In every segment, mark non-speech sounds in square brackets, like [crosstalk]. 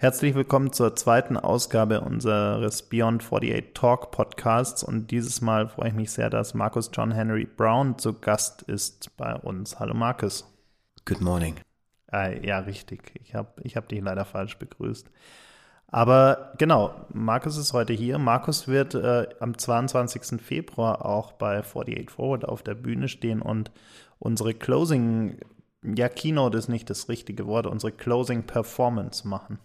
Herzlich willkommen zur zweiten Ausgabe unseres Beyond 48 Talk Podcasts und dieses Mal freue ich mich sehr, dass Markus John Henry Brown zu Gast ist bei uns. Hallo Markus. Good morning. Äh, ja, richtig. Ich habe ich hab dich leider falsch begrüßt. Aber genau, Markus ist heute hier. Markus wird äh, am 22. Februar auch bei 48 Forward auf der Bühne stehen und unsere Closing, ja, Keynote ist nicht das richtige Wort, unsere Closing Performance machen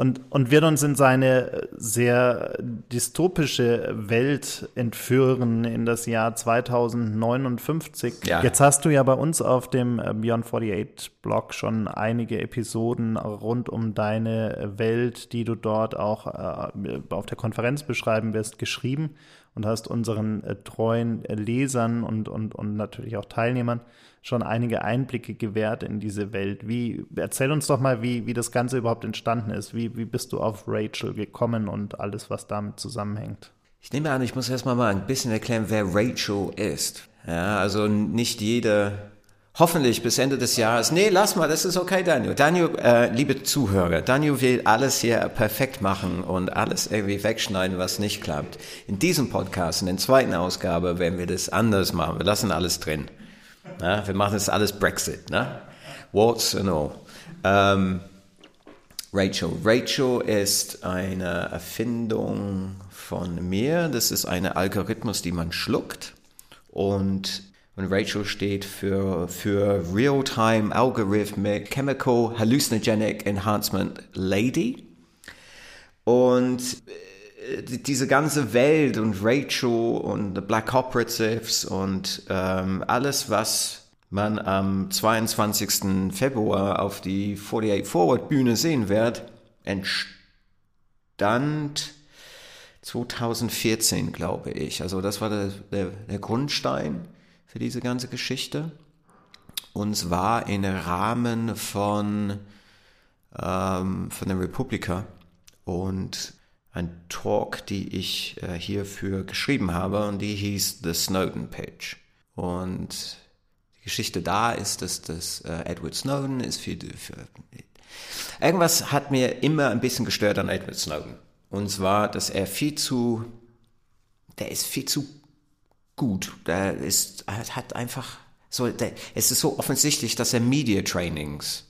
und, und wird uns in seine sehr dystopische Welt entführen in das Jahr 2059. Ja. Jetzt hast du ja bei uns auf dem Beyond 48 Blog schon einige Episoden rund um deine Welt, die du dort auch äh, auf der Konferenz beschreiben wirst, geschrieben und hast unseren äh, treuen Lesern und, und, und natürlich auch Teilnehmern schon einige Einblicke gewährt in diese Welt. Wie, erzähl uns doch mal, wie, wie das Ganze überhaupt entstanden ist. Wie, wie bist du auf Rachel gekommen und alles, was damit zusammenhängt? Ich nehme an, ich muss erstmal mal ein bisschen erklären, wer Rachel ist. Ja, also nicht jeder, hoffentlich bis Ende des Jahres, nee, lass mal, das ist okay, Daniel. Daniel, äh, liebe Zuhörer, Daniel will alles hier perfekt machen und alles irgendwie wegschneiden, was nicht klappt. In diesem Podcast, in der zweiten Ausgabe, werden wir das anders machen. Wir lassen alles drin. Ja, wir machen das alles Brexit, ne? What's and all. Ähm, Rachel. Rachel ist eine Erfindung von mir. Das ist ein Algorithmus, die man schluckt. Und, und Rachel steht für, für Real-Time Algorithmic Chemical Hallucinogenic Enhancement Lady. Und diese ganze Welt und Rachel und The Black Operatives und ähm, alles, was man am 22. Februar auf die 48 Forward Bühne sehen wird, entstand 2014, glaube ich. Also das war der, der, der Grundstein für diese ganze Geschichte. Und zwar im Rahmen von, ähm, von der Republika. Und ein Talk, die ich äh, hierfür geschrieben habe und die hieß The Snowden Page. Und die Geschichte da ist, dass das äh, Edward Snowden ist für, für irgendwas hat mir immer ein bisschen gestört an Edward Snowden. Und zwar, dass er viel zu, der ist viel zu gut. Der ist, hat einfach so, der, es ist so offensichtlich, dass er Media Trainings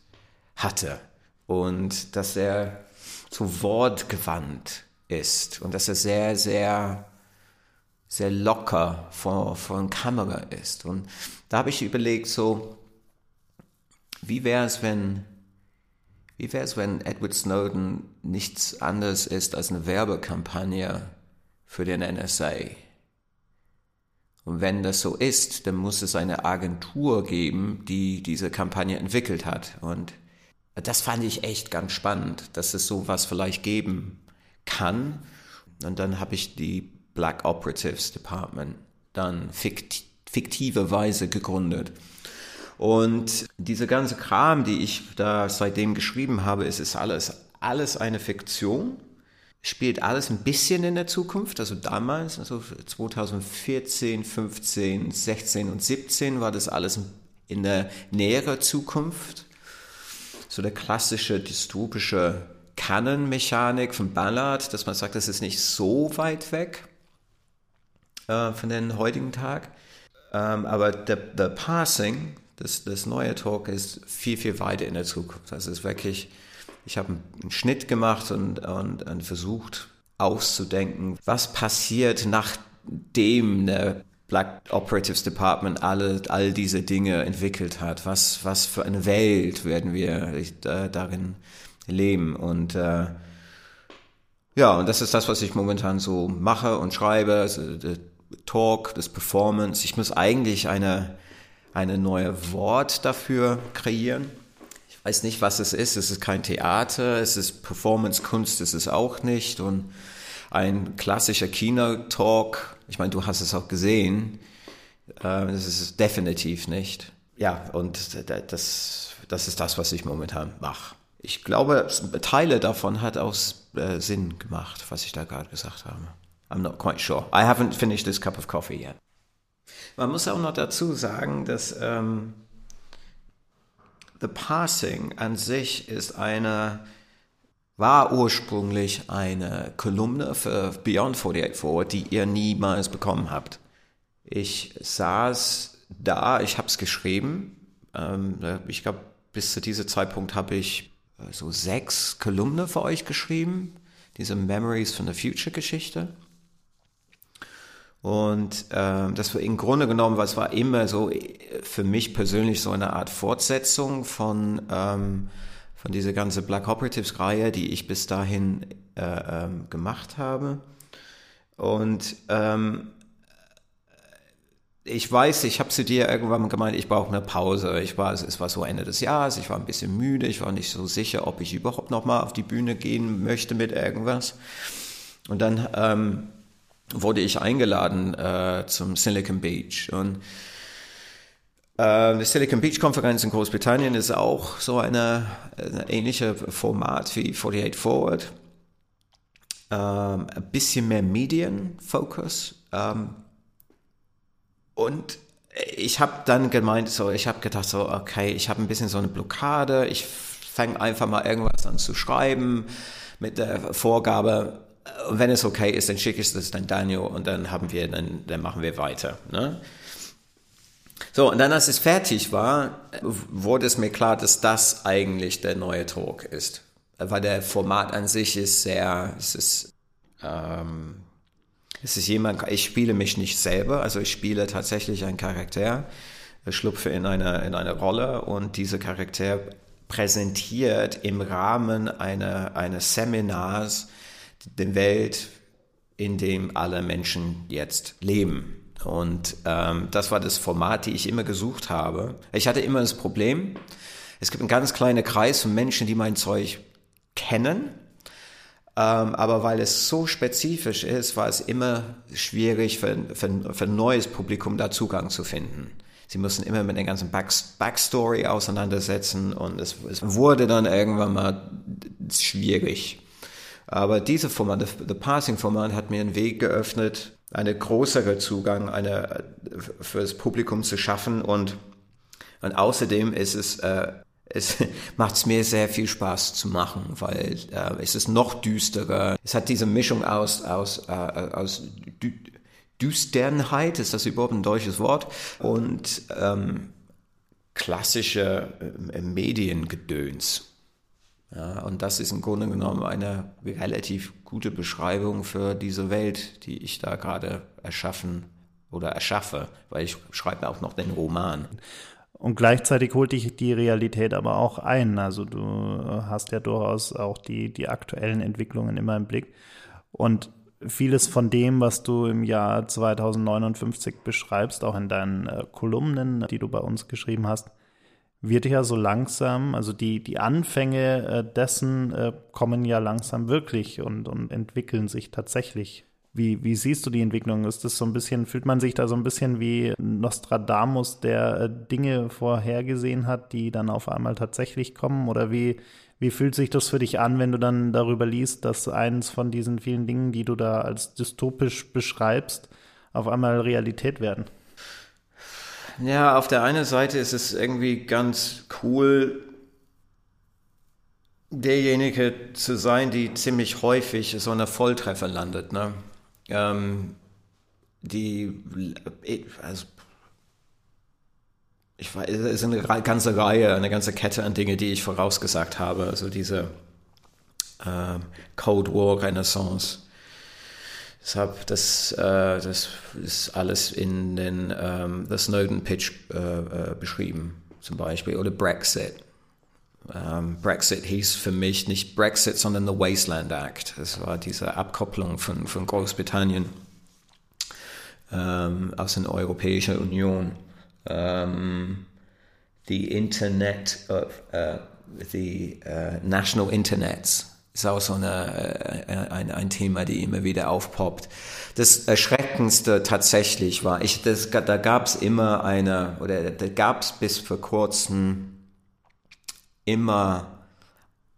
hatte und dass er zu Wort gewandt ist und dass er sehr, sehr, sehr locker vor, vor Kamera ist. Und da habe ich überlegt, so, wie wäre es, wenn, wie wäre es, wenn Edward Snowden nichts anderes ist als eine Werbekampagne für den NSA? Und wenn das so ist, dann muss es eine Agentur geben, die diese Kampagne entwickelt hat. Und das fand ich echt ganz spannend, dass es sowas vielleicht geben kann. Und dann habe ich die Black Operatives Department dann fikt fiktiverweise gegründet. Und diese ganze Kram, die ich da seitdem geschrieben habe, ist, ist alles, alles eine Fiktion. Spielt alles ein bisschen in der Zukunft. Also damals, also 2014, 15, 16 und 17 war das alles in der näheren Zukunft. So der klassische dystopische Canon-Mechanik von Ballard, dass man sagt, das ist nicht so weit weg äh, von den heutigen Tag. Ähm, aber der, der Passing, das, das neue Talk ist viel, viel weiter in der Zukunft. Das ist wirklich, ich habe einen Schnitt gemacht und, und, und versucht auszudenken, was passiert, nachdem der Black Operatives Department alle, all diese Dinge entwickelt hat. Was, was für eine Welt werden wir äh, darin leben. Und äh, ja, und das ist das, was ich momentan so mache und schreibe. Also, der Talk, das Performance. Ich muss eigentlich eine, eine neue Wort dafür kreieren. Weiß nicht, was es ist. Es ist kein Theater, es ist Performance-Kunst, es ist auch nicht. Und ein klassischer Kino-Talk, ich meine, du hast es auch gesehen, äh, das ist definitiv nicht. Ja, und das, das ist das, was ich momentan mache ich glaube, Teile davon hat auch äh, Sinn gemacht, was ich da gerade gesagt habe. I'm not quite sure. I haven't finished this cup of coffee yet. Man muss auch noch dazu sagen, dass ähm, The Passing an sich ist eine, war ursprünglich eine Kolumne für Beyond 48 Forward, die ihr niemals bekommen habt. Ich saß da, ich habe es geschrieben. Ähm, ich glaube, bis zu diesem Zeitpunkt habe ich äh, so sechs Kolumne für euch geschrieben. Diese Memories von der Future Geschichte. Und ähm, das war im Grunde genommen, was war immer so äh, für mich persönlich so eine Art Fortsetzung von, ähm, von dieser ganzen Black Operatives-Reihe, die ich bis dahin äh, ähm, gemacht habe. Und ähm, ich weiß, ich habe zu dir irgendwann gemeint, ich brauche eine Pause. Ich war, es war so Ende des Jahres, ich war ein bisschen müde, ich war nicht so sicher, ob ich überhaupt noch mal auf die Bühne gehen möchte mit irgendwas. Und dann ähm, wurde ich eingeladen äh, zum Silicon Beach. Und äh, die Silicon Beach Konferenz in Großbritannien ist auch so eine, eine ähnliche Format wie 48 Forward. Ähm, ein bisschen mehr Medienfokus. Ähm, und ich habe dann gemeint, so, ich habe gedacht, so, okay, ich habe ein bisschen so eine Blockade. Ich fange einfach mal irgendwas an zu schreiben mit der Vorgabe, wenn es okay ist, dann schicke ich das dann Daniel und dann haben wir, dann, dann machen wir weiter. Ne? So, und dann, als es fertig war, wurde es mir klar, dass das eigentlich der neue Talk ist. Weil der Format an sich ist sehr, es ist, ähm, es ist jemand, ich spiele mich nicht selber, also ich spiele tatsächlich einen Charakter, schlupfe in eine, in eine Rolle und dieser Charakter präsentiert im Rahmen einer, eines Seminars der Welt, in dem alle Menschen jetzt leben. Und ähm, das war das Format, die ich immer gesucht habe. Ich hatte immer das Problem, es gibt einen ganz kleinen Kreis von Menschen, die mein Zeug kennen, ähm, aber weil es so spezifisch ist, war es immer schwierig für, für, für ein neues Publikum da Zugang zu finden. Sie mussten immer mit der ganzen Back Backstory auseinandersetzen und es, es wurde dann irgendwann mal schwierig. Aber diese Format, the Passing Format hat mir einen Weg geöffnet, eine größere Zugang eine, für das Publikum zu schaffen und, und außerdem ist es, äh, es [laughs] macht es mir sehr viel Spaß zu machen, weil äh, es ist noch düsterer. Es hat diese Mischung aus, aus, äh, aus Dü Düsternheit, ist das überhaupt ein deutsches Wort? Und ähm, klassische äh, Mediengedöns. Ja, und das ist im Grunde genommen eine relativ gute Beschreibung für diese Welt, die ich da gerade erschaffen oder erschaffe, weil ich schreibe auch noch den Roman. Und gleichzeitig holt dich die Realität aber auch ein. Also du hast ja durchaus auch die, die aktuellen Entwicklungen immer im Blick. Und vieles von dem, was du im Jahr 2059 beschreibst, auch in deinen äh, Kolumnen, die du bei uns geschrieben hast, wird ja so langsam, also die, die Anfänge äh, dessen äh, kommen ja langsam wirklich und, und entwickeln sich tatsächlich. Wie, wie siehst du die Entwicklung? Ist das so ein bisschen, fühlt man sich da so ein bisschen wie Nostradamus, der äh, Dinge vorhergesehen hat, die dann auf einmal tatsächlich kommen? Oder wie, wie fühlt sich das für dich an, wenn du dann darüber liest, dass eins von diesen vielen Dingen, die du da als dystopisch beschreibst, auf einmal Realität werden? Ja, auf der einen Seite ist es irgendwie ganz cool, derjenige zu sein, die ziemlich häufig so eine Volltreffer landet. Ne? Ähm, die, also, ich weiß, es ist eine ganze Reihe, eine ganze Kette an Dingen, die ich vorausgesagt habe. Also diese ähm, Cold War Renaissance Deshalb, das, äh, das ist alles in den ähm, The Snowden Pitch äh, äh, beschrieben, zum Beispiel, oder Brexit. Ähm, Brexit hieß für mich nicht Brexit, sondern the Wasteland Act. Das war diese Abkopplung von, von Großbritannien ähm, aus der Europäischen Union. Ähm, the Internet of uh, the uh, National Internets ist auch so eine, äh, ein, ein Thema, die immer wieder aufpoppt. Das Erschreckendste tatsächlich war, ich, das, da gab es immer eine, oder da gab es bis vor kurzem immer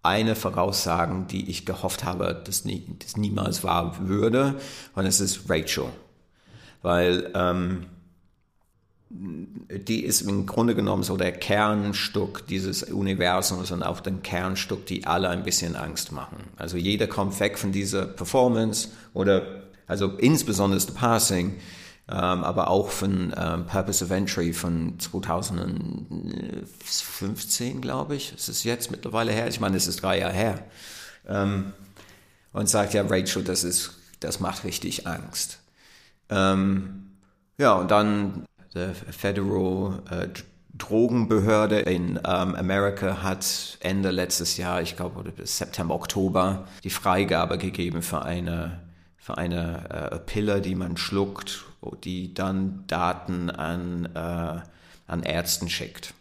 eine Voraussagen, die ich gehofft habe, dass, nie, dass niemals wahr würde. Und es ist Rachel. Weil ähm, die ist im Grunde genommen so der Kernstück dieses Universums und auch den Kernstück, die alle ein bisschen Angst machen. Also jeder kommt weg von dieser Performance oder also insbesondere das Passing, ähm, aber auch von ähm, Purpose of Entry von 2015, glaube ich. Es ist jetzt mittlerweile her. Ich meine, es ist drei Jahre her. Ähm, und sagt ja, Rachel, das ist, das macht richtig Angst. Ähm, ja, und dann der Federal äh, Drogenbehörde in ähm, Amerika hat Ende letztes Jahr, ich glaube bis September, Oktober, die Freigabe gegeben für eine, für eine äh, Pille, die man schluckt, die dann Daten an, äh, an Ärzten schickt.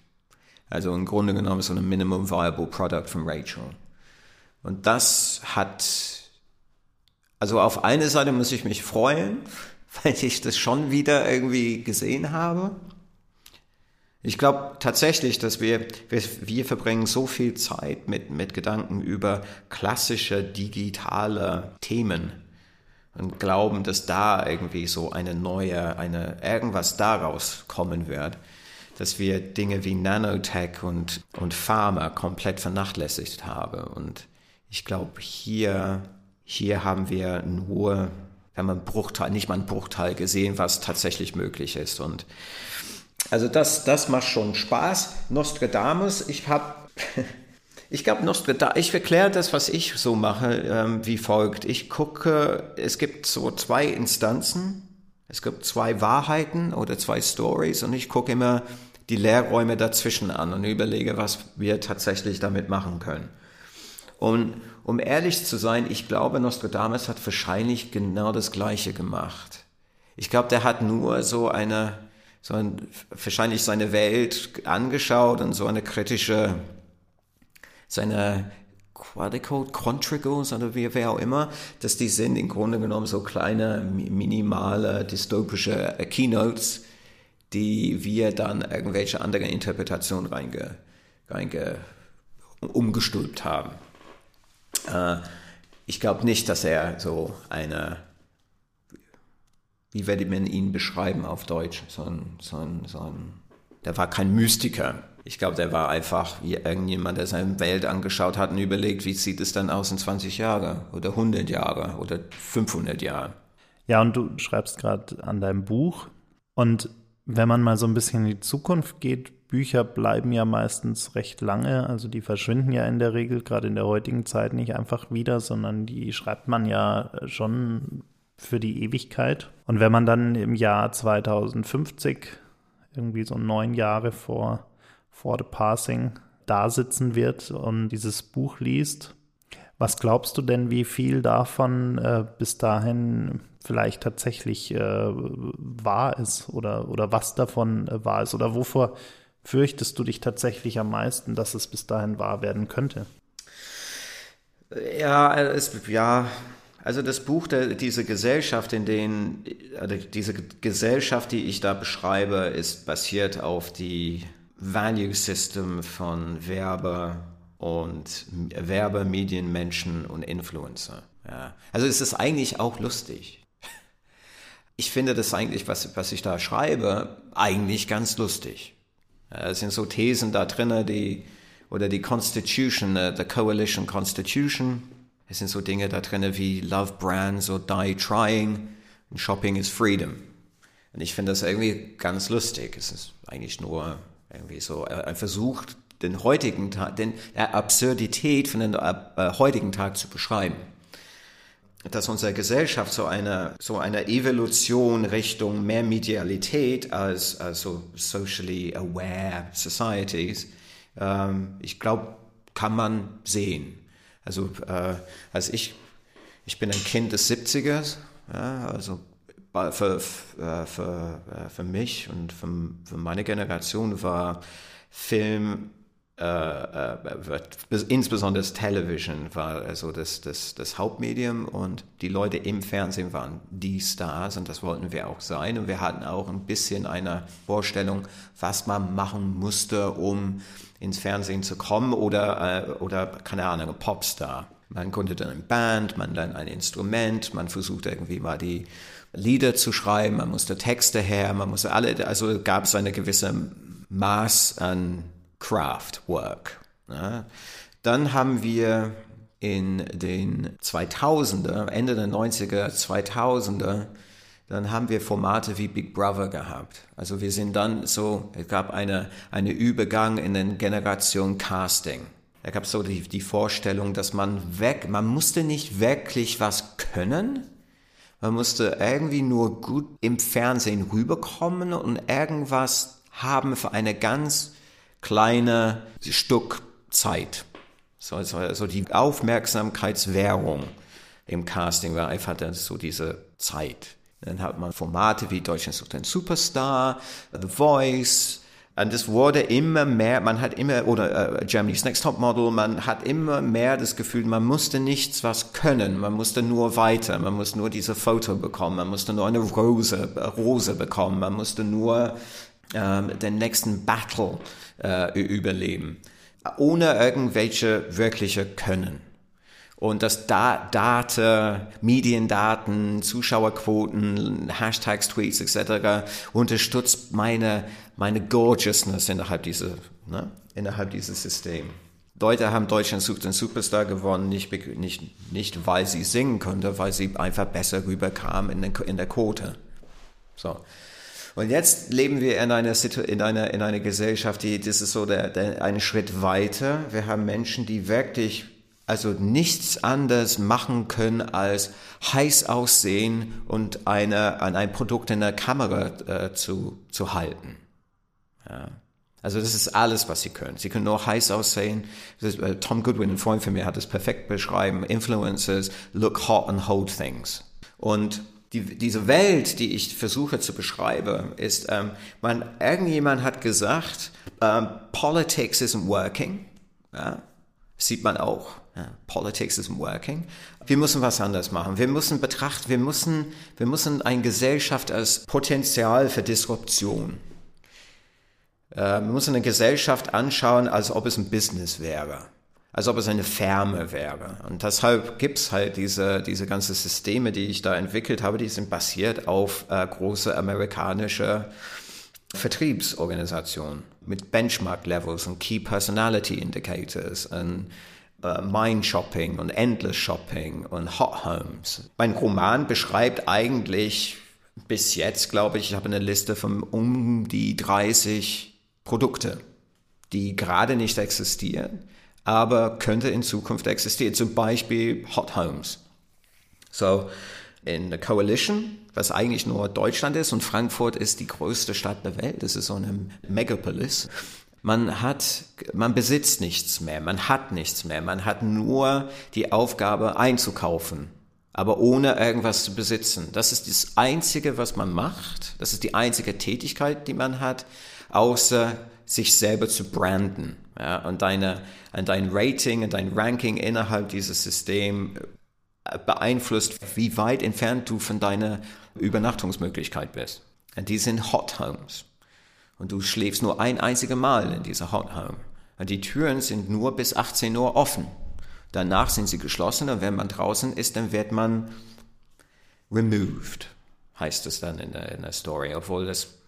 Also im Grunde genommen so ein Minimum Viable Product von Rachel. Und das hat, also auf eine Seite muss ich mich freuen, [laughs] weil ich das schon wieder irgendwie gesehen habe. Ich glaube tatsächlich, dass wir, wir, wir verbringen so viel Zeit mit, mit Gedanken über klassische digitale Themen und glauben, dass da irgendwie so eine neue, eine, irgendwas daraus kommen wird, dass wir Dinge wie Nanotech und, und Pharma komplett vernachlässigt haben. Und ich glaube, hier, hier haben wir nur wir haben einen Bruchteil, nicht mal einen Bruchteil gesehen, was tatsächlich möglich ist. Und also das, das macht schon Spaß. Nostradamus, ich habe, [laughs] ich glaube Nostradamus, ich erkläre das, was ich so mache, ähm, wie folgt. Ich gucke, es gibt so zwei Instanzen, es gibt zwei Wahrheiten oder zwei Stories und ich gucke immer die Leerräume dazwischen an und überlege, was wir tatsächlich damit machen können. Und um ehrlich zu sein, ich glaube, Nostradamus hat wahrscheinlich genau das Gleiche gemacht. Ich glaube, der hat nur so eine, so ein, wahrscheinlich seine Welt angeschaut und so eine kritische, seine Quadricode, Contrigos oder wie, wer auch immer, dass die sind im Grunde genommen so kleine, minimale, dystopische Keynotes, die wir dann irgendwelche andere Interpretationen reinge, reinge umgestülpt haben. Äh, ich glaube nicht, dass er so eine, wie werde man ihn beschreiben auf Deutsch, so ein, so ein, so ein der war kein Mystiker. Ich glaube, der war einfach wie irgendjemand, der seine Welt angeschaut hat und überlegt, wie sieht es dann aus in 20 Jahren oder 100 Jahre oder 500 Jahre. Ja, und du schreibst gerade an deinem Buch. Und wenn man mal so ein bisschen in die Zukunft geht, Bücher bleiben ja meistens recht lange, also die verschwinden ja in der Regel, gerade in der heutigen Zeit nicht einfach wieder, sondern die schreibt man ja schon für die Ewigkeit. Und wenn man dann im Jahr 2050, irgendwie so neun Jahre vor, vor The Passing, da sitzen wird und dieses Buch liest, was glaubst du denn, wie viel davon äh, bis dahin vielleicht tatsächlich äh, wahr ist oder, oder was davon äh, wahr ist oder wovor fürchtest du dich tatsächlich am meisten, dass es bis dahin wahr werden könnte? Ja, es, ja, also das Buch, der, diese Gesellschaft, in denen, also diese Gesellschaft, die ich da beschreibe, ist basiert auf die Value System von Werbe und Werbe, Medienmenschen und Influencer. Ja. Also es ist eigentlich auch lustig. Ich finde das eigentlich, was, was ich da schreibe, eigentlich ganz lustig. Es sind so Thesen da drin, die, oder die Constitution, äh, the Coalition Constitution. Es sind so Dinge da drin wie Love Brands or Die Trying and Shopping is Freedom. Und ich finde das irgendwie ganz lustig. Es ist eigentlich nur irgendwie so ein Versuch, den heutigen Tag, den der Absurdität von dem äh, heutigen Tag zu beschreiben dass unsere Gesellschaft so eine, so eine Evolution Richtung mehr Medialität als, als so socially aware societies, ähm, ich glaube, kann man sehen. Also äh, als ich, ich bin ein Kind des 70ers, ja, also für, für, für, für mich und für, für meine Generation war Film äh, äh, wird, insbesondere Television war also das, das, das Hauptmedium und die Leute im Fernsehen waren die Stars und das wollten wir auch sein. Und wir hatten auch ein bisschen eine Vorstellung, was man machen musste, um ins Fernsehen zu kommen oder, äh, oder keine Ahnung, Popstar. Man konnte dann eine Band, man dann ein Instrument, man versuchte irgendwie mal die Lieder zu schreiben, man musste Texte her, man musste alle, also gab es eine gewisse Maß an Craftwork. Ja. Dann haben wir in den 2000er, Ende der 90er, 2000er, dann haben wir Formate wie Big Brother gehabt. Also wir sind dann so, es gab eine, eine Übergang in den Generation Casting. Da gab so die, die Vorstellung, dass man weg, man musste nicht wirklich was können, man musste irgendwie nur gut im Fernsehen rüberkommen und irgendwas haben für eine ganz kleine Stück Zeit. So, also die Aufmerksamkeitswährung im Casting war einfach dann so diese Zeit. Dann hat man Formate wie Deutschland sucht einen Superstar, The Voice, und es wurde immer mehr, man hat immer, oder uh, Germany's Next Top Model, man hat immer mehr das Gefühl, man musste nichts was können, man musste nur weiter, man musste nur diese Foto bekommen, man musste nur eine Rose, Rose bekommen, man musste nur ähm, den nächsten Battle äh, überleben, ohne irgendwelche wirkliche Können. Und das da Data, Mediendaten, Zuschauerquoten, Hashtags, Tweets etc. unterstützt meine, meine Gorgeousness innerhalb dieser, ne, innerhalb dieses Systems. Leute haben Deutschland sucht den Superstar gewonnen, nicht, nicht, nicht weil sie singen konnte, weil sie einfach besser rüberkam in, den, in der Quote. So. Und jetzt leben wir in einer, in einer, in einer Gesellschaft, die, das ist so der, der, einen Schritt weiter. Wir haben Menschen, die wirklich also nichts anderes machen können als heiß aussehen und eine, an ein Produkt in der Kamera äh, zu, zu halten. Ja. Also das ist alles, was sie können. Sie können nur heiß aussehen. Ist, äh, Tom Goodwin, ein Freund von mir, hat es perfekt beschrieben. Influencers look hot and hold things. Und die, diese Welt, die ich versuche zu beschreiben, ist, ähm, man, irgendjemand hat gesagt, ähm, Politics isn't working. Ja, sieht man auch. Ja, Politics isn't working. Wir müssen was anderes machen. Wir müssen betrachten, wir müssen, wir müssen eine Gesellschaft als Potenzial für Disruption. Äh, wir müssen eine Gesellschaft anschauen, als ob es ein Business wäre als ob es eine Firma wäre. Und deshalb gibt's halt diese, diese ganzen Systeme, die ich da entwickelt habe, die sind basiert auf äh, große amerikanische Vertriebsorganisationen mit Benchmark-Levels und Key Personality Indicators und äh, Mind Shopping und Endless Shopping und Hot Homes. Mein Roman beschreibt eigentlich bis jetzt, glaube ich, ich habe eine Liste von um die 30 Produkte, die gerade nicht existieren aber könnte in Zukunft existieren. Zum Beispiel Hot Homes. So, in der Coalition, was eigentlich nur Deutschland ist und Frankfurt ist die größte Stadt der Welt, das ist so eine Megapolis. Man hat, man besitzt nichts mehr, man hat nichts mehr, man hat nur die Aufgabe einzukaufen, aber ohne irgendwas zu besitzen. Das ist das Einzige, was man macht, das ist die einzige Tätigkeit, die man hat, außer sich selber zu branden. Ja, und deine, und dein Rating und dein Ranking innerhalb dieses Systems äh, beeinflusst, wie weit entfernt du von deiner Übernachtungsmöglichkeit bist. Und die sind Hot Homes. Und du schläfst nur ein einziges Mal in dieser Hot Home. Und die Türen sind nur bis 18 Uhr offen. Danach sind sie geschlossen und wenn man draußen ist, dann wird man removed, heißt es dann in der, in der Story, obwohl das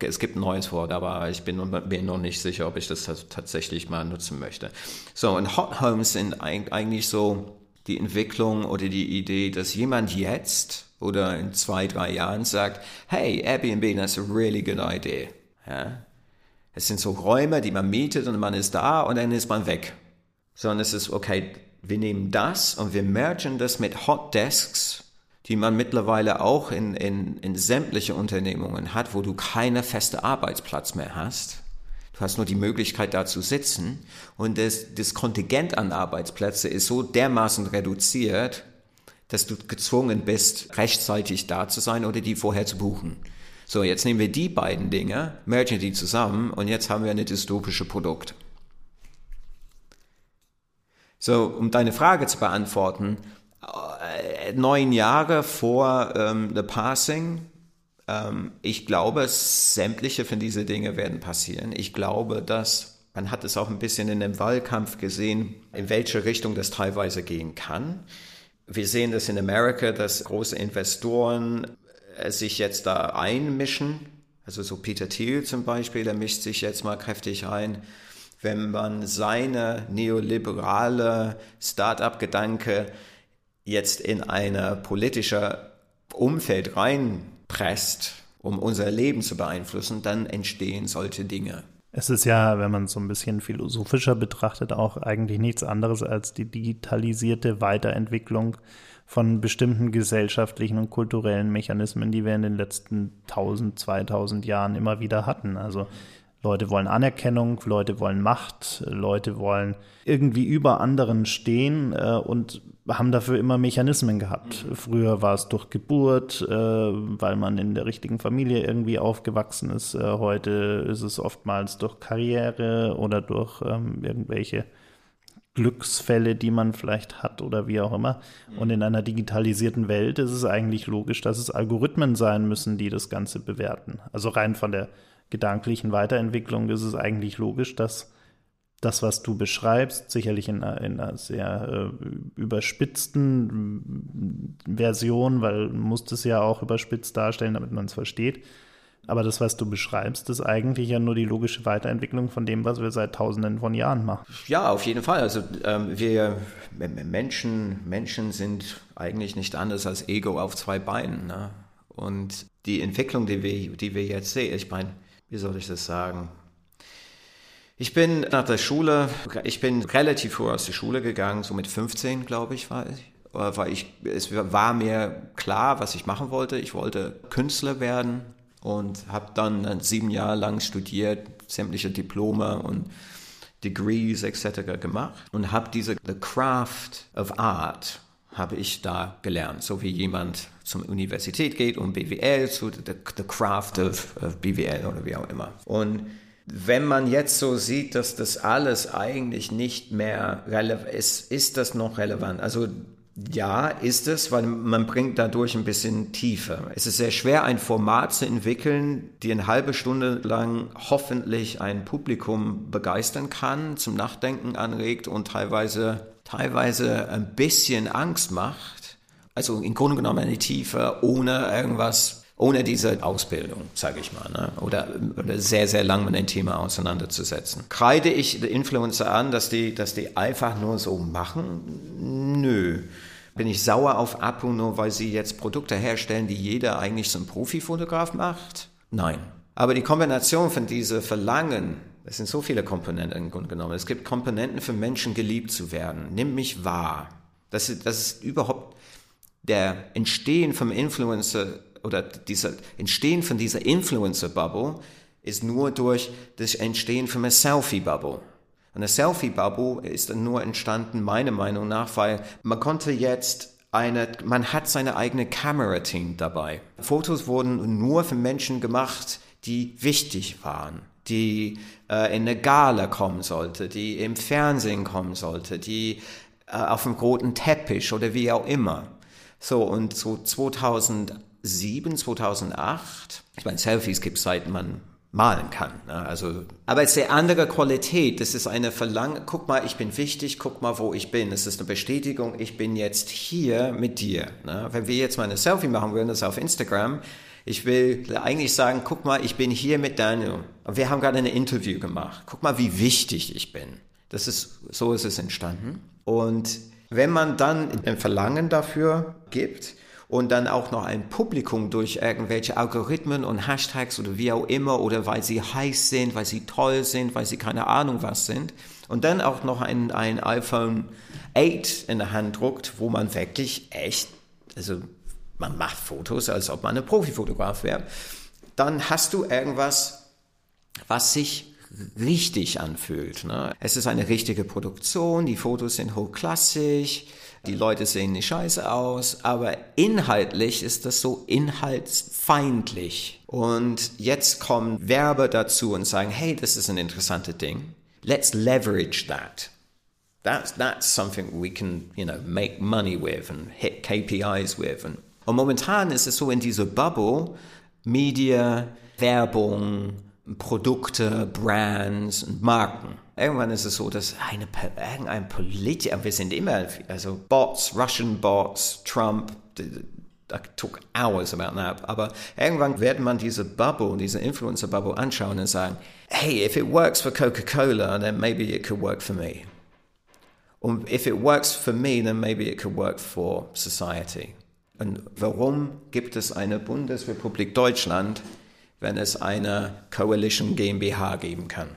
es gibt ein neues Wort, aber ich bin mir noch nicht sicher, ob ich das tatsächlich mal nutzen möchte. So, und Hot Homes sind eigentlich so die Entwicklung oder die Idee, dass jemand jetzt oder in zwei, drei Jahren sagt, hey, Airbnb, that's a really good idea. Ja? Es sind so Räume, die man mietet und man ist da und dann ist man weg. Sondern es ist, okay, wir nehmen das und wir mergen das mit Hot Desks die man mittlerweile auch in, in, in sämtliche Unternehmungen hat, wo du keine feste Arbeitsplatz mehr hast. Du hast nur die Möglichkeit, da zu sitzen. Und das, das Kontingent an Arbeitsplätze ist so dermaßen reduziert, dass du gezwungen bist, rechtzeitig da zu sein oder die vorher zu buchen. So, jetzt nehmen wir die beiden Dinge, mergen die zusammen und jetzt haben wir ein dystopisches Produkt. So, um deine Frage zu beantworten, neun Jahre vor ähm, The Passing, ähm, ich glaube, sämtliche von diesen Dingen werden passieren. Ich glaube, dass man hat es auch ein bisschen in dem Wahlkampf gesehen, in welche Richtung das teilweise gehen kann. Wir sehen das in Amerika, dass große Investoren äh, sich jetzt da einmischen. Also so Peter Thiel zum Beispiel, der mischt sich jetzt mal kräftig ein. Wenn man seine neoliberale Start-up-Gedanke jetzt in eine politische Umfeld reinpresst, um unser Leben zu beeinflussen, dann entstehen solche Dinge. Es ist ja, wenn man es so ein bisschen philosophischer betrachtet, auch eigentlich nichts anderes als die digitalisierte Weiterentwicklung von bestimmten gesellschaftlichen und kulturellen Mechanismen, die wir in den letzten 1000, 2000 Jahren immer wieder hatten. Also Leute wollen Anerkennung, Leute wollen Macht, Leute wollen irgendwie über anderen stehen äh, und haben dafür immer Mechanismen gehabt. Früher war es durch Geburt, äh, weil man in der richtigen Familie irgendwie aufgewachsen ist. Äh, heute ist es oftmals durch Karriere oder durch ähm, irgendwelche Glücksfälle, die man vielleicht hat oder wie auch immer. Und in einer digitalisierten Welt ist es eigentlich logisch, dass es Algorithmen sein müssen, die das Ganze bewerten. Also rein von der gedanklichen Weiterentwicklung ist es eigentlich logisch, dass das, was du beschreibst, sicherlich in einer, in einer sehr äh, überspitzten Version, weil man muss es ja auch überspitzt darstellen, damit man es versteht. Aber das, was du beschreibst, ist eigentlich ja nur die logische Weiterentwicklung von dem, was wir seit Tausenden von Jahren machen. Ja, auf jeden Fall. Also ähm, wir Menschen, Menschen sind eigentlich nicht anders als Ego auf zwei Beinen. Ne? Und die Entwicklung, die wir, die wir jetzt sehen, ich meine, wie soll ich das sagen? Ich bin nach der Schule, ich bin relativ früh aus der Schule gegangen, so mit 15, glaube ich, war ich. Weil ich, es war mir klar, was ich machen wollte. Ich wollte Künstler werden und habe dann sieben Jahre lang studiert, sämtliche Diplome und Degrees etc. gemacht und habe diese The Craft of Art habe ich da gelernt, so wie jemand zur Universität geht und BWL zu the, the Craft of, of BWL oder wie auch immer. Und wenn man jetzt so sieht, dass das alles eigentlich nicht mehr relevant ist, ist das noch relevant? Also ja, ist es, weil man bringt dadurch ein bisschen Tiefe. Es ist sehr schwer, ein Format zu entwickeln, die eine halbe Stunde lang hoffentlich ein Publikum begeistern kann, zum Nachdenken anregt und teilweise, teilweise ein bisschen Angst macht. Also im Grunde genommen eine Tiefe, ohne irgendwas ohne diese Ausbildung, sage ich mal, ne? oder, oder, sehr, sehr lang mit dem Thema auseinanderzusetzen. Kreide ich die Influencer an, dass die, dass die einfach nur so machen? Nö. Bin ich sauer auf Apu nur, weil sie jetzt Produkte herstellen, die jeder eigentlich ein Profifotograf macht? Nein. Aber die Kombination von diese Verlangen, es sind so viele Komponenten im Grunde genommen. Es gibt Komponenten für Menschen geliebt zu werden. Nimm mich wahr. Das ist, das ist überhaupt der Entstehen vom Influencer oder dieser Entstehen von dieser Influencer-Bubble ist nur durch das Entstehen von einer Selfie-Bubble. Eine Selfie-Bubble ist nur entstanden, meiner Meinung nach, weil man konnte jetzt eine, man hat seine eigene Kamerateam dabei. Fotos wurden nur für Menschen gemacht, die wichtig waren, die äh, in eine Gala kommen sollte, die im Fernsehen kommen sollte, die äh, auf dem roten Teppich oder wie auch immer. So, und so 2000 2007, 2008. Ich meine, Selfies gibt es seit man malen kann. Ne? Also, aber es ist eine andere Qualität. Das ist eine Verlangen. Guck mal, ich bin wichtig. Guck mal, wo ich bin. Es ist eine Bestätigung. Ich bin jetzt hier mit dir. Ne? Wenn wir jetzt mal eine Selfie machen würden, das auf Instagram. Ich will eigentlich sagen, guck mal, ich bin hier mit Daniel. Wir haben gerade ein Interview gemacht. Guck mal, wie wichtig ich bin. Das ist, so ist es entstanden. Und wenn man dann ein Verlangen dafür gibt, und dann auch noch ein Publikum durch irgendwelche Algorithmen und Hashtags oder wie auch immer oder weil sie heiß sind, weil sie toll sind, weil sie keine Ahnung was sind und dann auch noch ein, ein iPhone 8 in der Hand druckt, wo man wirklich echt, also man macht Fotos, als ob man ein Profifotograf wäre, dann hast du irgendwas, was sich richtig anfühlt. Ne? Es ist eine richtige Produktion, die Fotos sind hochklassig, die Leute sehen nicht scheiße aus, aber inhaltlich ist das so inhaltsfeindlich. Und jetzt kommen Werber dazu und sagen, hey, das ist ein interessantes Ding. Let's leverage that. That's, that's something we can, you know, make money with and hit KPIs with. Und, und momentan ist es so in dieser Bubble, Media, Werbung, Produkte, Brands und Marken. Irgendwann ist es so, dass eine, irgendein Politiker, wir sind immer, also Bots, Russian Bots, Trump, I took hours about that. Aber irgendwann wird man diese Bubble, diese Influencer-Bubble anschauen und sagen, hey, if it works for Coca-Cola, then maybe it could work for me. Und if it works for me, then maybe it could work for society. Und warum gibt es eine Bundesrepublik Deutschland, wenn es eine Coalition GmbH geben kann?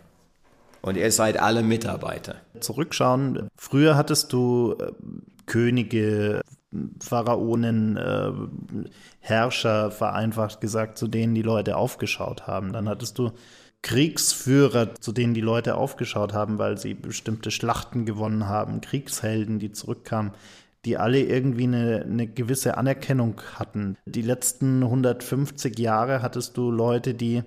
Und ihr seid alle Mitarbeiter. Zurückschauen, früher hattest du äh, Könige, Pharaonen, äh, Herrscher, vereinfacht gesagt, zu denen die Leute aufgeschaut haben. Dann hattest du Kriegsführer, zu denen die Leute aufgeschaut haben, weil sie bestimmte Schlachten gewonnen haben, Kriegshelden, die zurückkamen, die alle irgendwie eine, eine gewisse Anerkennung hatten. Die letzten 150 Jahre hattest du Leute, die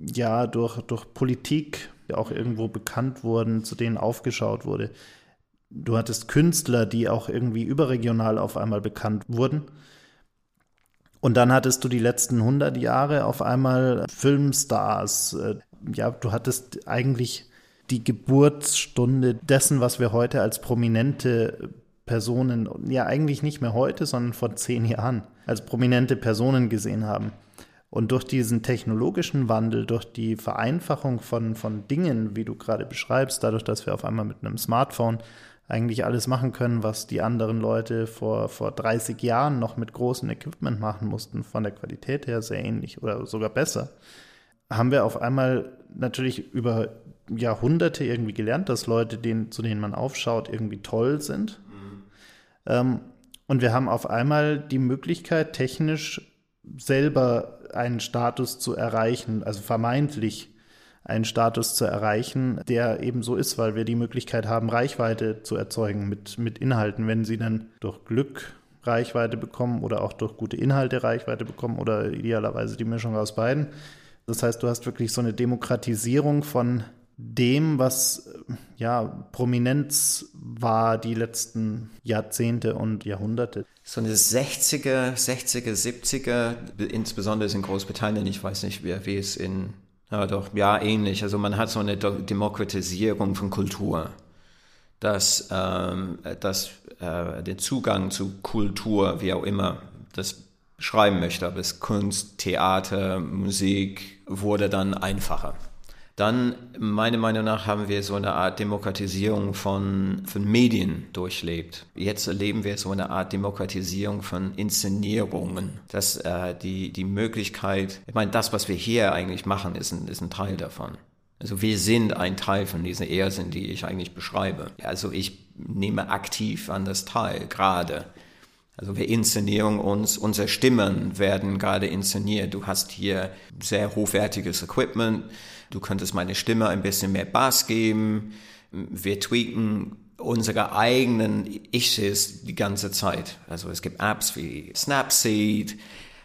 ja durch, durch Politik auch irgendwo bekannt wurden, zu denen aufgeschaut wurde. Du hattest Künstler, die auch irgendwie überregional auf einmal bekannt wurden. Und dann hattest du die letzten 100 Jahre auf einmal Filmstars. Äh, ja, du hattest eigentlich die Geburtsstunde dessen, was wir heute als prominente Personen, ja eigentlich nicht mehr heute, sondern vor zehn Jahren, als prominente Personen gesehen haben. Und durch diesen technologischen Wandel, durch die Vereinfachung von, von Dingen, wie du gerade beschreibst, dadurch, dass wir auf einmal mit einem Smartphone eigentlich alles machen können, was die anderen Leute vor, vor 30 Jahren noch mit großem Equipment machen mussten, von der Qualität her sehr ähnlich oder sogar besser, haben wir auf einmal natürlich über Jahrhunderte irgendwie gelernt, dass Leute, denen, zu denen man aufschaut, irgendwie toll sind. Ähm, und wir haben auf einmal die Möglichkeit, technisch selber einen Status zu erreichen, also vermeintlich einen Status zu erreichen, der eben so ist, weil wir die Möglichkeit haben, Reichweite zu erzeugen mit, mit Inhalten, wenn sie dann durch Glück Reichweite bekommen oder auch durch gute Inhalte Reichweite bekommen oder idealerweise die Mischung aus beiden. Das heißt, du hast wirklich so eine Demokratisierung von dem, was ja Prominenz war die letzten Jahrzehnte und Jahrhunderte. So eine 60er, 60er, 70er, insbesondere in Großbritannien, ich weiß nicht, wie, es in ja, doch, ja, ähnlich. Also man hat so eine Demokratisierung von Kultur, dass, ähm, dass äh, der Zugang zu Kultur, wie auch immer das schreiben möchte, ob es Kunst, Theater, Musik, wurde dann einfacher. Dann, meiner Meinung nach, haben wir so eine Art Demokratisierung von, von Medien durchlebt. Jetzt erleben wir so eine Art Demokratisierung von Inszenierungen. Dass äh, die, die Möglichkeit, ich meine, das, was wir hier eigentlich machen, ist ein, ist ein Teil davon. Also wir sind ein Teil von dieser Irrsinn, die ich eigentlich beschreibe. Also ich nehme aktiv an das Teil, gerade. Also wir inszenieren uns, unsere Stimmen werden gerade inszeniert. Du hast hier sehr hochwertiges Equipment Du könntest meine Stimme ein bisschen mehr Bass geben. Wir tweaken unsere eigenen Issues die ganze Zeit. Also es gibt Apps wie Snapseed.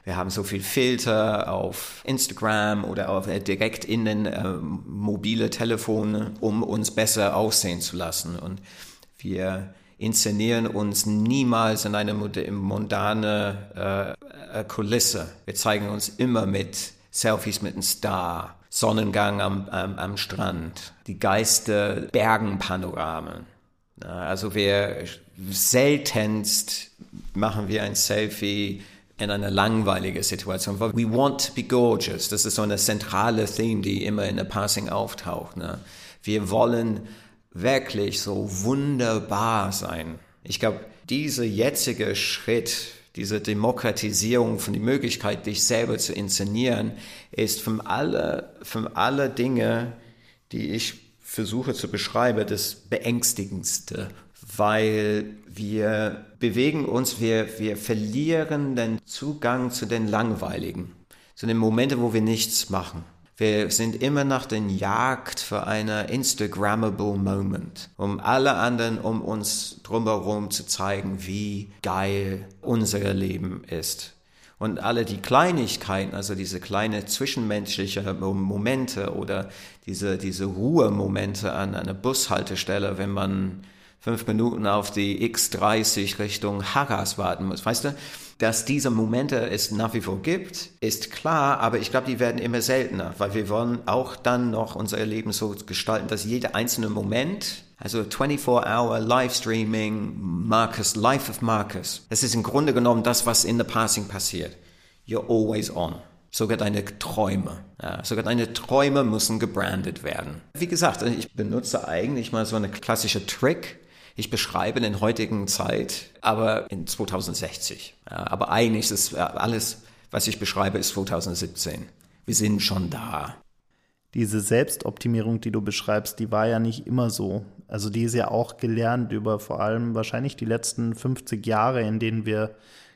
Wir haben so viel Filter auf Instagram oder auf, äh, direkt in den äh, mobile Telefone, um uns besser aussehen zu lassen. Und wir inszenieren uns niemals in eine mondane äh, äh, Kulisse. Wir zeigen uns immer mit Selfies mit einem Star Sonnengang am, am, am Strand, die Geister Bergenpanoramen. Also wir seltenst machen wir ein Selfie in einer langweiligen Situation. We want to be gorgeous. Das ist so eine zentrale Theme, die immer in der Passing auftaucht. Ne? Wir wollen wirklich so wunderbar sein. Ich glaube, dieser jetzige Schritt diese Demokratisierung von der Möglichkeit, dich selber zu inszenieren, ist von aller, von aller Dinge, die ich versuche zu beschreiben, das beängstigendste, weil wir bewegen uns, wir, wir verlieren den Zugang zu den Langweiligen, zu den Momenten, wo wir nichts machen. Wir sind immer nach der Jagd für eine Instagrammable Moment, um alle anderen um uns drumherum zu zeigen, wie geil unser Leben ist. Und alle die Kleinigkeiten, also diese kleine zwischenmenschliche Momente oder diese, diese Ruhemomente an einer Bushaltestelle, wenn man fünf Minuten auf die X30 Richtung Harras warten muss. Weißt du, dass diese Momente es nach wie vor gibt, ist klar, aber ich glaube, die werden immer seltener, weil wir wollen auch dann noch unser Leben so gestalten, dass jeder einzelne Moment, also 24-hour Livestreaming, Marcus, Life of Marcus, das ist im Grunde genommen das, was in the passing passiert. You're always on. Sogar deine Träume. Ja, sogar deine Träume müssen gebrandet werden. Wie gesagt, ich benutze eigentlich mal so eine klassische Trick, ich beschreibe in der heutigen Zeit, aber in 2060. Ja, aber eigentlich ist alles, was ich beschreibe, ist 2017. Wir sind schon da. Diese Selbstoptimierung, die du beschreibst, die war ja nicht immer so. Also die ist ja auch gelernt über vor allem wahrscheinlich die letzten 50 Jahre, in denen wir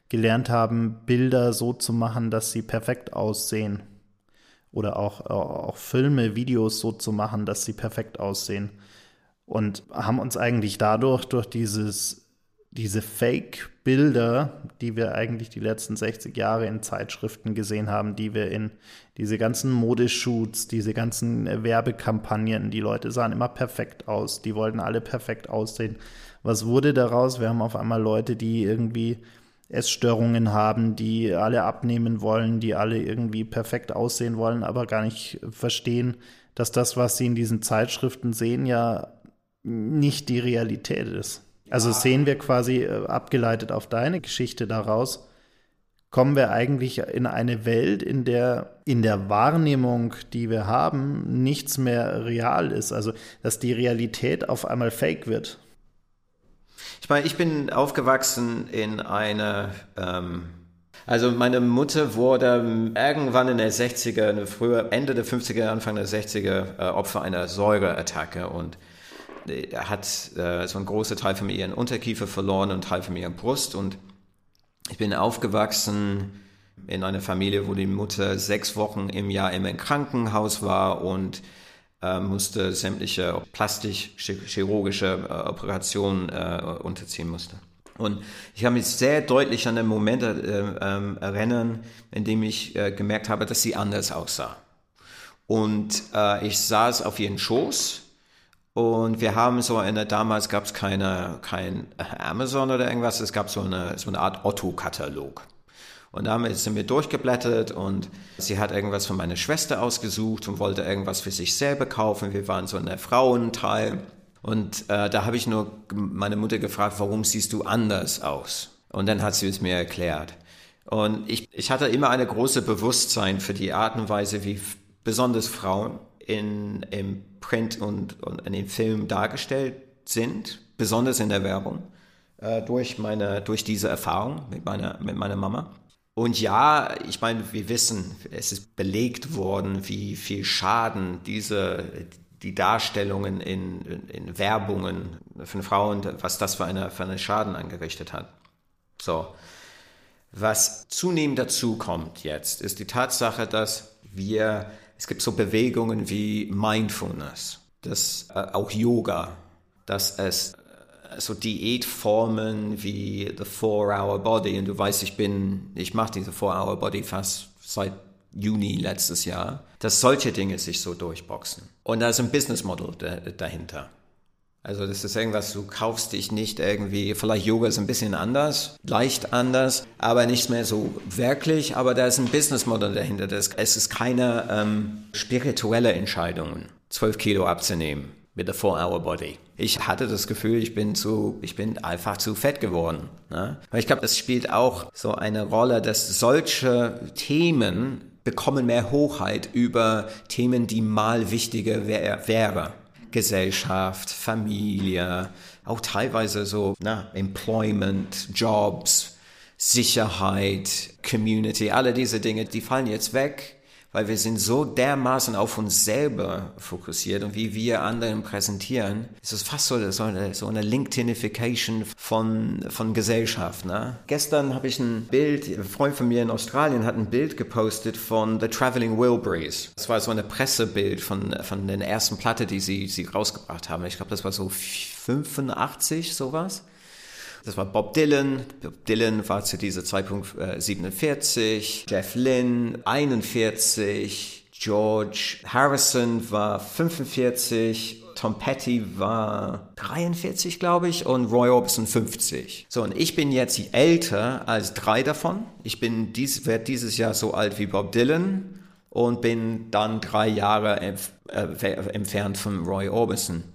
gelernt haben, Bilder so zu machen, dass sie perfekt aussehen. Oder auch, auch Filme, Videos so zu machen, dass sie perfekt aussehen und haben uns eigentlich dadurch durch dieses, diese Fake-Bilder, die wir eigentlich die letzten 60 Jahre in Zeitschriften gesehen haben, die wir in diese ganzen Modeshoots, diese ganzen Werbekampagnen, die Leute sahen immer perfekt aus, die wollten alle perfekt aussehen. Was wurde daraus? Wir haben auf einmal Leute, die irgendwie Essstörungen haben, die alle abnehmen wollen, die alle irgendwie perfekt aussehen wollen, aber gar nicht verstehen, dass das, was sie in diesen Zeitschriften sehen, ja nicht die Realität ist. Also sehen wir quasi äh, abgeleitet auf deine Geschichte daraus, kommen wir eigentlich in eine Welt, in der in der Wahrnehmung, die wir haben, nichts mehr real ist. Also dass die Realität auf einmal fake wird. Ich meine, ich bin aufgewachsen in einer ähm also meine Mutter wurde irgendwann in der 60er, früher Ende der 50er, Anfang der 60er äh, Opfer einer Säureattacke und hat äh, so einen großen Teil von ihren Unterkiefer verloren und Teil von ihrer Brust. Und ich bin aufgewachsen in einer Familie, wo die Mutter sechs Wochen im Jahr immer im Krankenhaus war und äh, musste sämtliche plastisch-chirurgische äh, Operationen äh, unterziehen musste. Und ich kann mich sehr deutlich an den Moment äh, ähm, erinnern, in dem ich äh, gemerkt habe, dass sie anders aussah. Und ich saß auf ihren Schoß und wir haben so eine, damals gab es keine, kein Amazon oder irgendwas, es gab so eine, so eine Art Otto-Katalog. Und damit sind wir durchgeblättert und sie hat irgendwas von meiner Schwester ausgesucht und wollte irgendwas für sich selber kaufen. Wir waren so in der Frauenteil. Und äh, da habe ich nur meine Mutter gefragt, warum siehst du anders aus? Und dann hat sie es mir erklärt. Und ich, ich hatte immer eine große Bewusstsein für die Art und Weise, wie besonders Frauen in, im Print und, und in den Filmen dargestellt sind, besonders in der Werbung, äh, durch, meine, durch diese Erfahrung mit meiner, mit meiner Mama. Und ja, ich meine, wir wissen, es ist belegt worden, wie viel Schaden diese, die Darstellungen in, in, in Werbungen von Frauen, was das für eine, für eine Schaden angerichtet hat. So. Was zunehmend dazu kommt jetzt, ist die Tatsache, dass wir es gibt so Bewegungen wie Mindfulness, das äh, auch Yoga, dass es äh, so Diätformen wie the Four-Hour Body und du weißt, ich bin, ich mache diese Four-Hour Body fast seit Juni letztes Jahr, dass solche Dinge sich so durchboxen. Und da ist ein Business Model dahinter. Also das ist irgendwas, du kaufst dich nicht irgendwie, vielleicht Yoga ist ein bisschen anders, leicht anders, aber nicht mehr so wirklich, aber da ist ein Businessmodell dahinter. Das, es ist keine ähm, spirituelle Entscheidung, 12 Kilo abzunehmen mit der 4-Hour-Body. Ich hatte das Gefühl, ich bin zu, ich bin einfach zu fett geworden. Ne? Aber ich glaube, das spielt auch so eine Rolle, dass solche Themen bekommen mehr Hochheit über Themen, die mal wichtiger wär, wäre. Gesellschaft, Familie, auch teilweise so na, Employment, Jobs, Sicherheit, Community, alle diese Dinge, die fallen jetzt weg weil wir sind so dermaßen auf uns selber fokussiert und wie wir anderen präsentieren, ist es fast so, so eine, so eine LinkedInification von, von Gesellschaft. Ne? Gestern habe ich ein Bild, ein Freund von mir in Australien hat ein Bild gepostet von The Traveling Wilburys. Das war so ein Pressebild von, von den ersten Platte, die sie, sie rausgebracht haben. Ich glaube, das war so 85, sowas. Das war Bob Dylan. Bob Dylan war zu diesem Zeitpunkt äh, 47, Jeff Lynne 41, George Harrison war 45, Tom Petty war 43, glaube ich, und Roy Orbison 50. So, und ich bin jetzt älter als drei davon. Ich bin dies, werde dieses Jahr so alt wie Bob Dylan und bin dann drei Jahre entf äh, entfernt von Roy Orbison.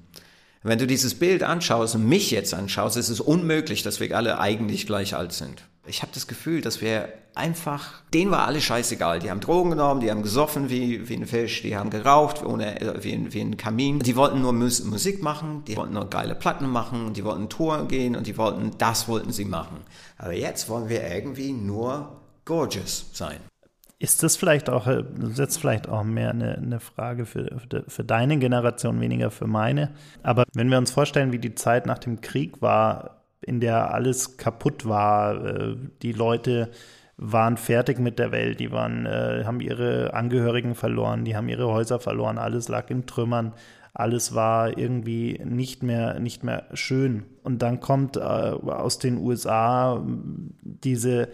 Wenn du dieses Bild anschaust und mich jetzt anschaust, ist es unmöglich, dass wir alle eigentlich gleich alt sind. Ich habe das Gefühl, dass wir einfach, denen war alles scheißegal. Die haben Drogen genommen, die haben gesoffen wie, wie ein Fisch, die haben geraucht ohne, äh, wie, ein, wie ein Kamin. Die wollten nur Mus Musik machen, die wollten nur geile Platten machen, die wollten Touren gehen und die wollten, das wollten sie machen. Aber jetzt wollen wir irgendwie nur gorgeous sein. Ist das vielleicht auch, äh, jetzt vielleicht auch mehr eine, eine Frage für, für deine Generation, weniger für meine. Aber wenn wir uns vorstellen, wie die Zeit nach dem Krieg war, in der alles kaputt war, äh, die Leute waren fertig mit der Welt, die waren, äh, haben ihre Angehörigen verloren, die haben ihre Häuser verloren, alles lag in Trümmern, alles war irgendwie nicht mehr, nicht mehr schön. Und dann kommt äh, aus den USA diese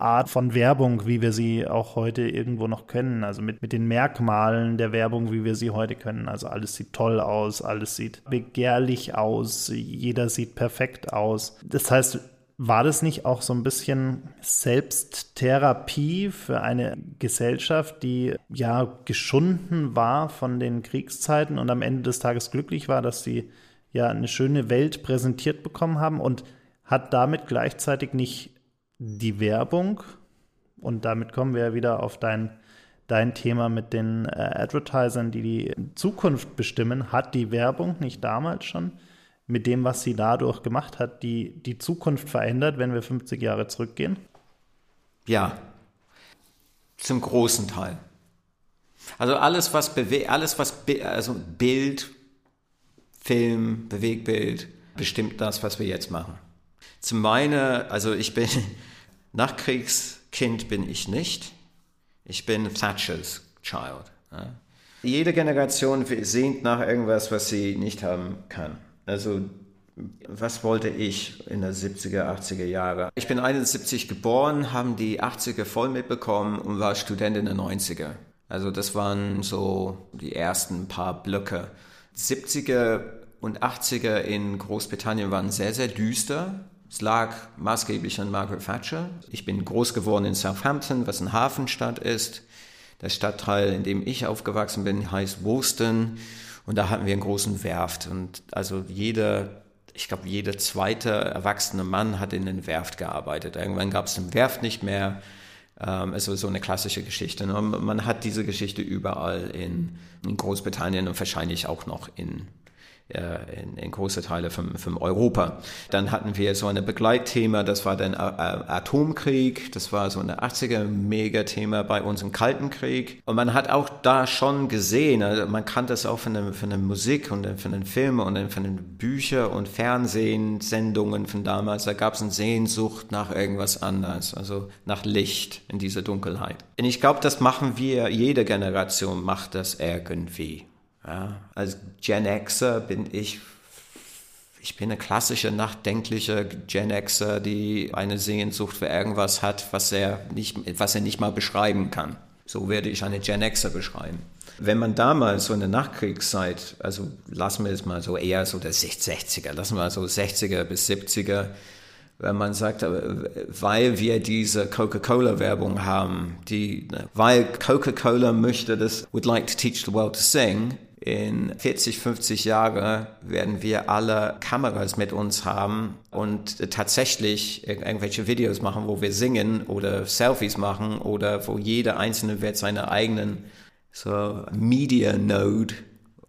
Art von Werbung, wie wir sie auch heute irgendwo noch können. Also mit, mit den Merkmalen der Werbung, wie wir sie heute können. Also alles sieht toll aus, alles sieht begehrlich aus, jeder sieht perfekt aus. Das heißt, war das nicht auch so ein bisschen Selbsttherapie für eine Gesellschaft, die ja geschunden war von den Kriegszeiten und am Ende des Tages glücklich war, dass sie ja eine schöne Welt präsentiert bekommen haben und hat damit gleichzeitig nicht die Werbung, und damit kommen wir wieder auf dein, dein Thema mit den äh, Advertisern, die die Zukunft bestimmen, hat die Werbung nicht damals schon mit dem, was sie dadurch gemacht hat, die, die Zukunft verändert, wenn wir 50 Jahre zurückgehen? Ja, zum großen Teil. Also alles, was alles, was also Bild, Film, Bewegbild, bestimmt das, was wir jetzt machen. Zum meine, also ich bin Nachkriegskind bin ich nicht. Ich bin Thatchers Child. Ja. Jede Generation sehnt nach irgendwas, was sie nicht haben kann. Also was wollte ich in der 70er, 80er Jahre? Ich bin 71 geboren, haben die 80er voll mitbekommen und war Student in den 90er. Also das waren so die ersten paar Blöcke. 70er und 80er in Großbritannien waren sehr, sehr düster. Es lag maßgeblich an Margaret Thatcher. Ich bin groß geworden in Southampton, was eine Hafenstadt ist. Der Stadtteil, in dem ich aufgewachsen bin, heißt Woolston. Und da hatten wir einen großen Werft. Und also jeder, ich glaube, jeder zweite erwachsene Mann hat in den Werft gearbeitet. Irgendwann gab es den Werft nicht mehr. Ähm, also so eine klassische Geschichte. Und man hat diese Geschichte überall in, in Großbritannien und wahrscheinlich auch noch in in, in große Teile von, von Europa. Dann hatten wir so ein Begleitthema, das war der Atomkrieg, das war so ein 80er Megathema bei uns im Kalten Krieg. Und man hat auch da schon gesehen, also man kann das auch von der, von der Musik und von den Filmen und von den Büchern und Fernsehsendungen von damals, da gab es eine Sehnsucht nach irgendwas anderes, also nach Licht in dieser Dunkelheit. Und ich glaube, das machen wir, jede Generation macht das irgendwie. Ja, als Gen Xer bin ich, ich bin eine klassische, nachdenkliche Gen Xer, die eine Sehnsucht für irgendwas hat, was er nicht, was er nicht mal beschreiben kann. So werde ich eine Gen Xer beschreiben. Wenn man damals so in der Nachkriegszeit, also lassen wir es mal so eher so der 60er, lassen wir mal so 60er bis 70er, wenn man sagt, weil wir diese Coca-Cola-Werbung haben, die, weil Coca-Cola möchte das, would like to teach the world to sing, in 40, 50 Jahren werden wir alle Kameras mit uns haben und tatsächlich irgendwelche Videos machen, wo wir singen oder Selfies machen oder wo jeder Einzelne wird seine eigenen so Media Node,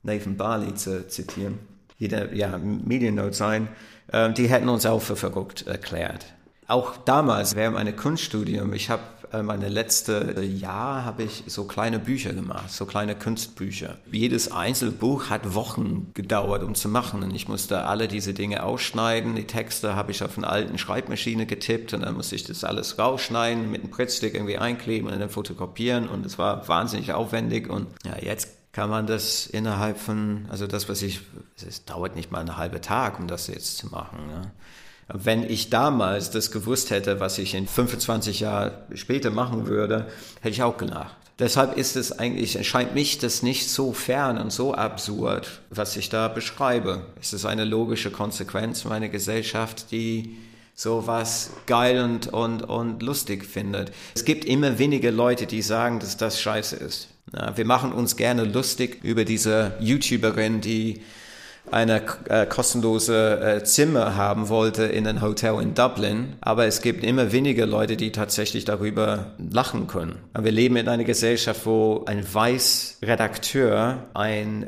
Nathan Barley zu zitieren, jeder ja, Media Node sein, äh, die hätten uns auch für verrückt erklärt. Auch damals während meinem Kunststudium, ich habe meine letzte Jahr habe ich so kleine Bücher gemacht, so kleine Kunstbücher. Jedes Einzelbuch hat Wochen gedauert, um zu machen. Und ich musste alle diese Dinge ausschneiden. Die Texte habe ich auf einer alten Schreibmaschine getippt und dann musste ich das alles rausschneiden, mit einem Prittstick irgendwie einkleben und dann fotokopieren. Und es war wahnsinnig aufwendig. Und ja, jetzt kann man das innerhalb von, also das, was ich, es dauert nicht mal einen halben Tag, um das jetzt zu machen. Ne? Wenn ich damals das gewusst hätte, was ich in 25 Jahren später machen würde, hätte ich auch gelacht. Deshalb ist es eigentlich, erscheint mich das nicht so fern und so absurd, was ich da beschreibe. Es ist eine logische Konsequenz meiner Gesellschaft, die sowas geil und, und, und lustig findet. Es gibt immer weniger Leute, die sagen, dass das scheiße ist. Wir machen uns gerne lustig über diese YouTuberin, die eine äh, kostenlose äh, Zimmer haben wollte in einem Hotel in Dublin. Aber es gibt immer weniger Leute, die tatsächlich darüber lachen können. Wir leben in einer Gesellschaft, wo ein weiß Redakteur ein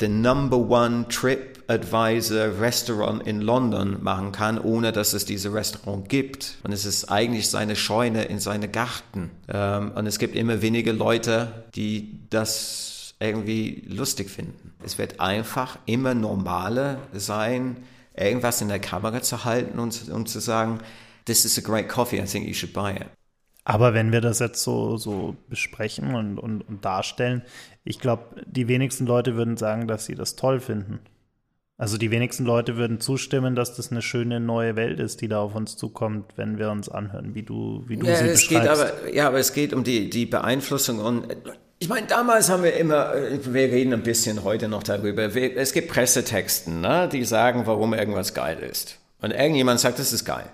the Number One Trip Advisor Restaurant in London machen kann, ohne dass es diese Restaurant gibt. Und es ist eigentlich seine Scheune in seine Garten. Ähm, und es gibt immer weniger Leute, die das irgendwie lustig finden. Es wird einfach immer normaler sein, irgendwas in der Kamera zu halten und, und zu sagen, this is a great coffee, I think you should buy it. Aber wenn wir das jetzt so, so besprechen und, und, und darstellen, ich glaube, die wenigsten Leute würden sagen, dass sie das toll finden. Also die wenigsten Leute würden zustimmen, dass das eine schöne neue Welt ist, die da auf uns zukommt, wenn wir uns anhören, wie du, wie du ja, sie es beschreibst. Geht aber, ja, aber es geht um die, die Beeinflussung und ich meine, damals haben wir immer, äh, wir reden ein bisschen heute noch darüber, es gibt Pressetexten, ne, die sagen, warum irgendwas geil ist. Und irgendjemand sagt, es ist geil.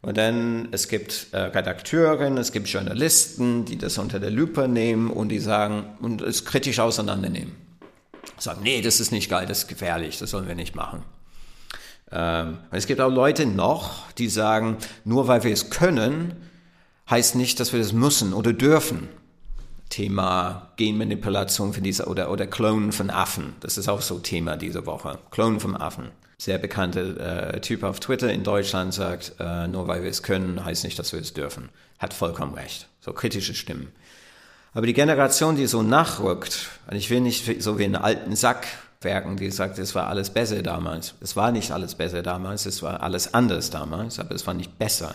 Und dann, es gibt äh, Redakteurinnen, es gibt Journalisten, die das unter der Lupe nehmen und die sagen, und es kritisch auseinandernehmen. Sagen, nee, das ist nicht geil, das ist gefährlich, das sollen wir nicht machen. Ähm, es gibt auch Leute noch, die sagen, nur weil wir es können, heißt nicht, dass wir das müssen oder dürfen. Thema Genmanipulation von dieser oder, oder Klonen von Affen. Das ist auch so Thema diese Woche. Klonen von Affen. Sehr bekannter äh, Typ auf Twitter in Deutschland sagt, äh, nur weil wir es können, heißt nicht, dass wir es dürfen. Hat vollkommen recht. So kritische Stimmen. Aber die Generation, die so nachrückt, und ich will nicht so wie einen alten Sack werken, die sagt, es war alles besser damals. Es war nicht alles besser damals, es war alles anders damals, aber es war nicht besser.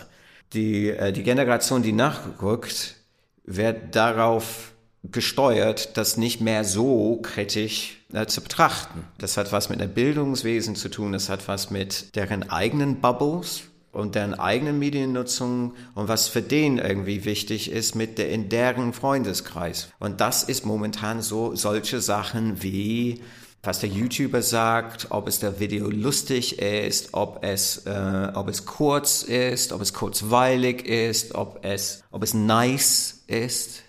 Die, äh, die Generation, die nachrückt, wird darauf gesteuert, das nicht mehr so kritisch äh, zu betrachten. Das hat was mit dem Bildungswesen zu tun, das hat was mit deren eigenen Bubbles und deren eigenen Mediennutzung und was für den irgendwie wichtig ist mit der, in deren Freundeskreis. Und das ist momentan so solche Sachen wie was der YouTuber sagt, ob es der Video lustig ist, ob es, äh, ob es kurz ist, ob es kurzweilig ist, ob es, ob es nice ist.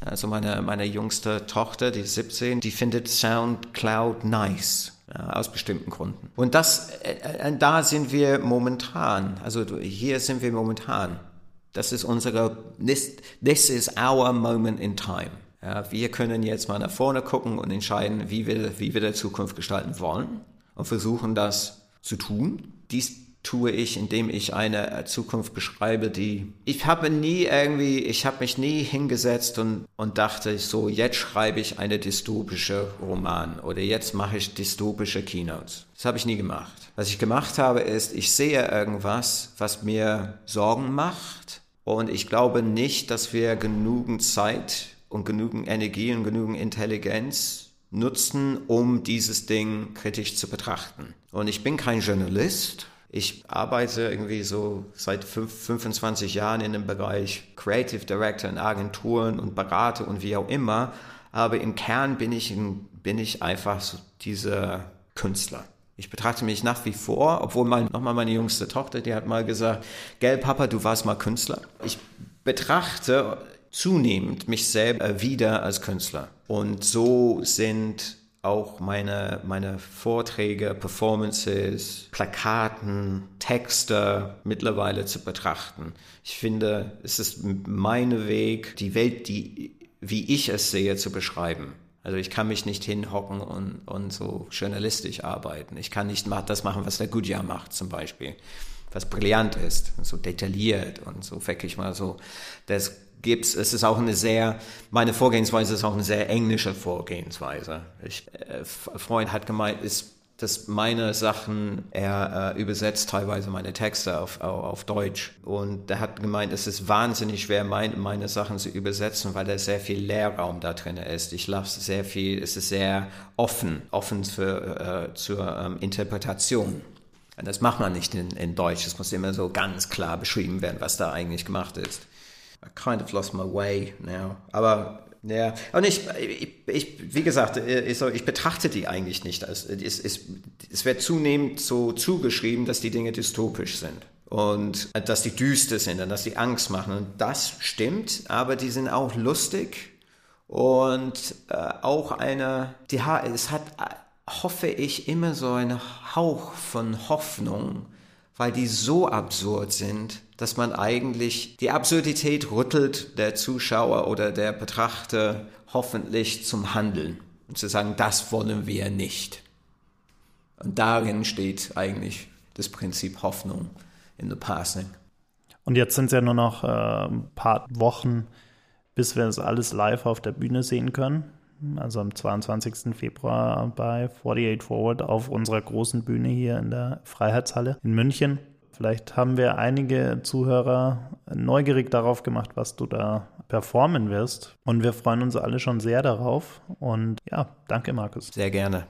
Also meine, meine jüngste Tochter, die ist 17, die findet SoundCloud nice. Ja, aus bestimmten Gründen. Und das, äh, äh, da sind wir momentan. Also hier sind wir momentan. Das ist unsere, this, this is our moment in time. Ja, wir können jetzt mal nach vorne gucken und entscheiden, wie wir, wie wir der Zukunft gestalten wollen und versuchen das zu tun. Dies tue ich, indem ich eine Zukunft beschreibe, die ich habe nie irgendwie, ich habe mich nie hingesetzt und, und dachte so, jetzt schreibe ich eine dystopische Roman oder jetzt mache ich dystopische Keynotes. Das habe ich nie gemacht. Was ich gemacht habe, ist, ich sehe irgendwas, was mir Sorgen macht und ich glaube nicht, dass wir genügend Zeit und genügend Energie und genügend Intelligenz nutzen, um dieses Ding kritisch zu betrachten. Und ich bin kein Journalist. Ich arbeite irgendwie so seit 25 Jahren in dem Bereich Creative Director in Agenturen und berate und wie auch immer. Aber im Kern bin ich, bin ich einfach so dieser Künstler. Ich betrachte mich nach wie vor, obwohl mein, nochmal meine jüngste Tochter, die hat mal gesagt, gell Papa, du warst mal Künstler. Ich betrachte zunehmend mich selber wieder als Künstler. Und so sind auch meine, meine Vorträge, Performances, Plakaten, Texte mittlerweile zu betrachten. Ich finde, es ist mein Weg, die Welt, die, wie ich es sehe, zu beschreiben. Also ich kann mich nicht hinhocken und, und so journalistisch arbeiten. Ich kann nicht das machen, was der Goodyear macht zum Beispiel, was brillant ist, so detailliert und so wirklich mal so das gibt's, es ist auch eine sehr, meine Vorgehensweise ist auch eine sehr englische Vorgehensweise. Ich, äh, Freund hat gemeint, ist, dass meine Sachen, er äh, übersetzt teilweise meine Texte auf, auf, auf, Deutsch. Und er hat gemeint, es ist wahnsinnig schwer, mein, meine Sachen zu übersetzen, weil da sehr viel Leerraum da drin ist. Ich lasse sehr viel, es ist sehr offen, offen für, äh, zur ähm, Interpretation. Das macht man nicht in, in Deutsch. Es muss immer so ganz klar beschrieben werden, was da eigentlich gemacht ist. I kind of lost my way now. Aber ja, und ich, ich, ich, wie gesagt, ich, ich betrachte die eigentlich nicht. Es, es, es, es wird zunehmend so zugeschrieben, dass die Dinge dystopisch sind und dass die düster sind und dass die Angst machen. Und das stimmt, aber die sind auch lustig und äh, auch eine, die, es hat, hoffe ich, immer so einen Hauch von Hoffnung, weil die so absurd sind, dass man eigentlich die Absurdität rüttelt der Zuschauer oder der Betrachter hoffentlich zum Handeln und zu sagen, das wollen wir nicht. Und darin steht eigentlich das Prinzip Hoffnung in the passing. Und jetzt sind es ja nur noch äh, ein paar Wochen, bis wir das alles live auf der Bühne sehen können. Also am 22. Februar bei 48 Forward auf unserer großen Bühne hier in der Freiheitshalle in München. Vielleicht haben wir einige Zuhörer neugierig darauf gemacht, was du da performen wirst. Und wir freuen uns alle schon sehr darauf. Und ja, danke, Markus. Sehr gerne.